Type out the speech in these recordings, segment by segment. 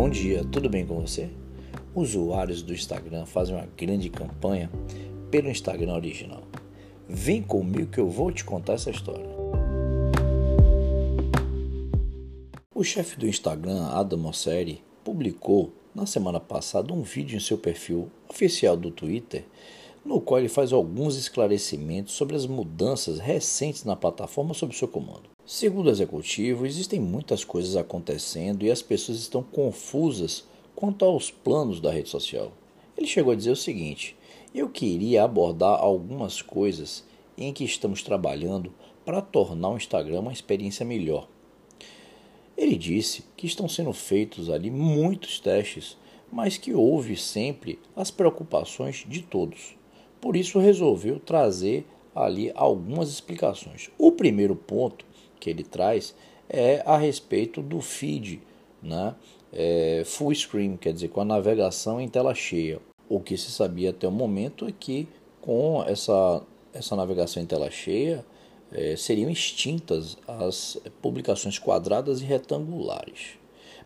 Bom dia, tudo bem com você? Usuários do Instagram fazem uma grande campanha pelo Instagram original. Vem comigo que eu vou te contar essa história. O chefe do Instagram, Adam Mosseri, publicou na semana passada um vídeo em seu perfil oficial do Twitter, no qual ele faz alguns esclarecimentos sobre as mudanças recentes na plataforma sob seu comando. Segundo o executivo, existem muitas coisas acontecendo e as pessoas estão confusas quanto aos planos da rede social. Ele chegou a dizer o seguinte: Eu queria abordar algumas coisas em que estamos trabalhando para tornar o Instagram uma experiência melhor. Ele disse que estão sendo feitos ali muitos testes, mas que houve sempre as preocupações de todos. Por isso resolveu trazer ali algumas explicações. O primeiro ponto que ele traz é a respeito do feed, né? É, full screen, quer dizer, com a navegação em tela cheia. O que se sabia até o momento é que com essa, essa navegação em tela cheia é, seriam extintas as publicações quadradas e retangulares.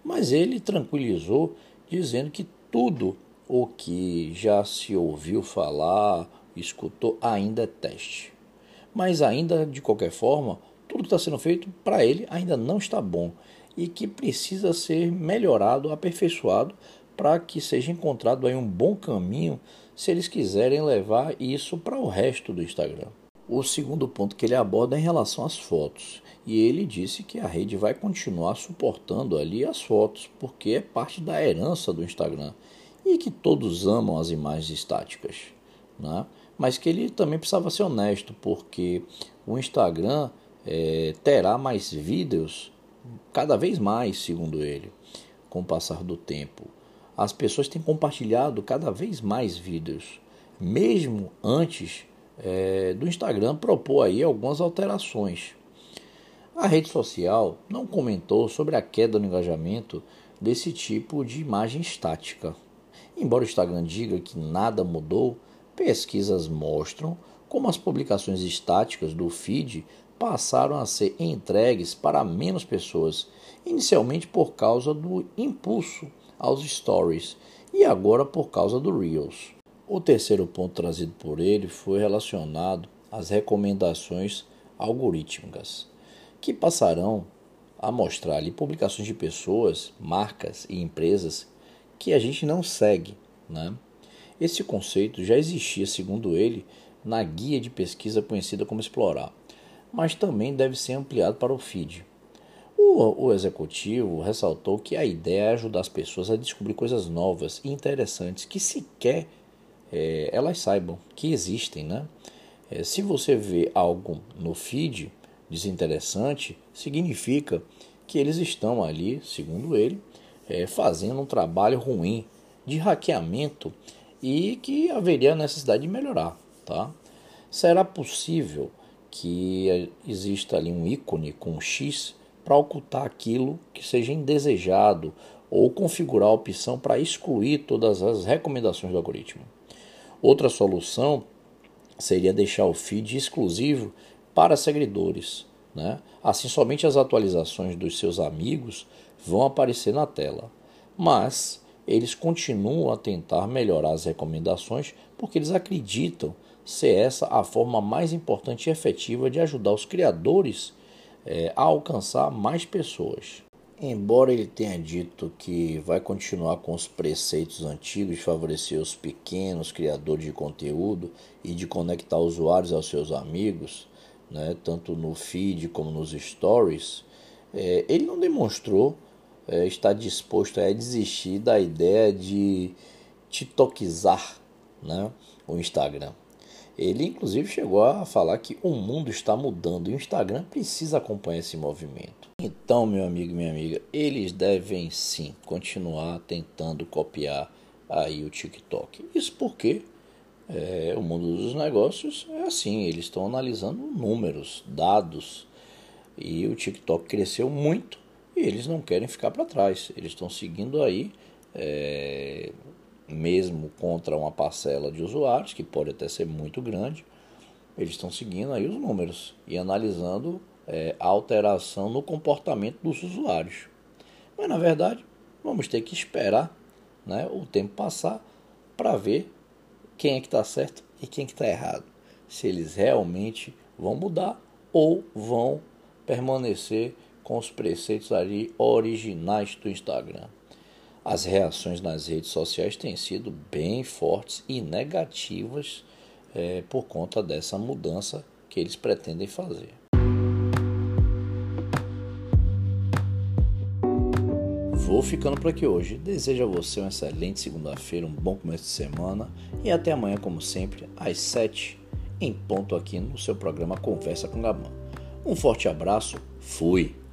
Mas ele tranquilizou, dizendo que tudo o que já se ouviu falar, escutou, ainda é teste. Mas ainda, de qualquer forma, tudo está sendo feito para ele ainda não está bom e que precisa ser melhorado, aperfeiçoado para que seja encontrado aí um bom caminho se eles quiserem levar isso para o resto do Instagram. O segundo ponto que ele aborda é em relação às fotos. E ele disse que a rede vai continuar suportando ali as fotos, porque é parte da herança do Instagram. E que todos amam as imagens estáticas. Né? Mas que ele também precisava ser honesto, porque o Instagram é, terá mais vídeos, cada vez mais, segundo ele, com o passar do tempo. As pessoas têm compartilhado cada vez mais vídeos, mesmo antes é, do Instagram propor aí algumas alterações. A rede social não comentou sobre a queda no engajamento desse tipo de imagem estática. Embora o Instagram diga que nada mudou, pesquisas mostram como as publicações estáticas do feed passaram a ser entregues para menos pessoas, inicialmente por causa do impulso aos stories e agora por causa do Reels. O terceiro ponto trazido por ele foi relacionado às recomendações algorítmicas, que passarão a mostrar ali publicações de pessoas, marcas e empresas que a gente não segue. Né? Esse conceito já existia, segundo ele, na guia de pesquisa conhecida como Explorar mas também deve ser ampliado para o feed. O, o, executivo ressaltou que a ideia é ajudar as pessoas a descobrir coisas novas e interessantes que sequer é, elas saibam que existem. Né? É, se você vê algo no feed desinteressante, significa que eles estão ali, segundo ele, é, fazendo um trabalho ruim de hackeamento e que haveria necessidade de melhorar. Tá? Será possível que exista ali um ícone com um X para ocultar aquilo que seja indesejado ou configurar a opção para excluir todas as recomendações do algoritmo. Outra solução seria deixar o feed exclusivo para seguidores. Né? Assim, somente as atualizações dos seus amigos vão aparecer na tela. Mas eles continuam a tentar melhorar as recomendações porque eles acreditam ser essa a forma mais importante e efetiva de ajudar os criadores é, a alcançar mais pessoas. Embora ele tenha dito que vai continuar com os preceitos antigos de favorecer os pequenos criadores de conteúdo e de conectar usuários aos seus amigos, né, tanto no feed como nos stories, é, ele não demonstrou é, estar disposto a desistir da ideia de tiktokizar né, o Instagram. Ele, inclusive, chegou a falar que o mundo está mudando e o Instagram precisa acompanhar esse movimento. Então, meu amigo e minha amiga, eles devem sim continuar tentando copiar aí o TikTok. Isso porque é, o mundo dos negócios é assim, eles estão analisando números, dados, e o TikTok cresceu muito e eles não querem ficar para trás. Eles estão seguindo aí é, mesmo contra uma parcela de usuários, que pode até ser muito grande, eles estão seguindo aí os números e analisando é, a alteração no comportamento dos usuários. Mas na verdade, vamos ter que esperar né, o tempo passar para ver quem é que está certo e quem é que está errado. Se eles realmente vão mudar ou vão permanecer com os preceitos ali originais do Instagram. As reações nas redes sociais têm sido bem fortes e negativas é, por conta dessa mudança que eles pretendem fazer. Vou ficando por aqui hoje. Desejo a você uma excelente segunda-feira, um bom começo de semana e até amanhã, como sempre, às 7 em ponto aqui no seu programa Conversa com Gabão. Um forte abraço, fui!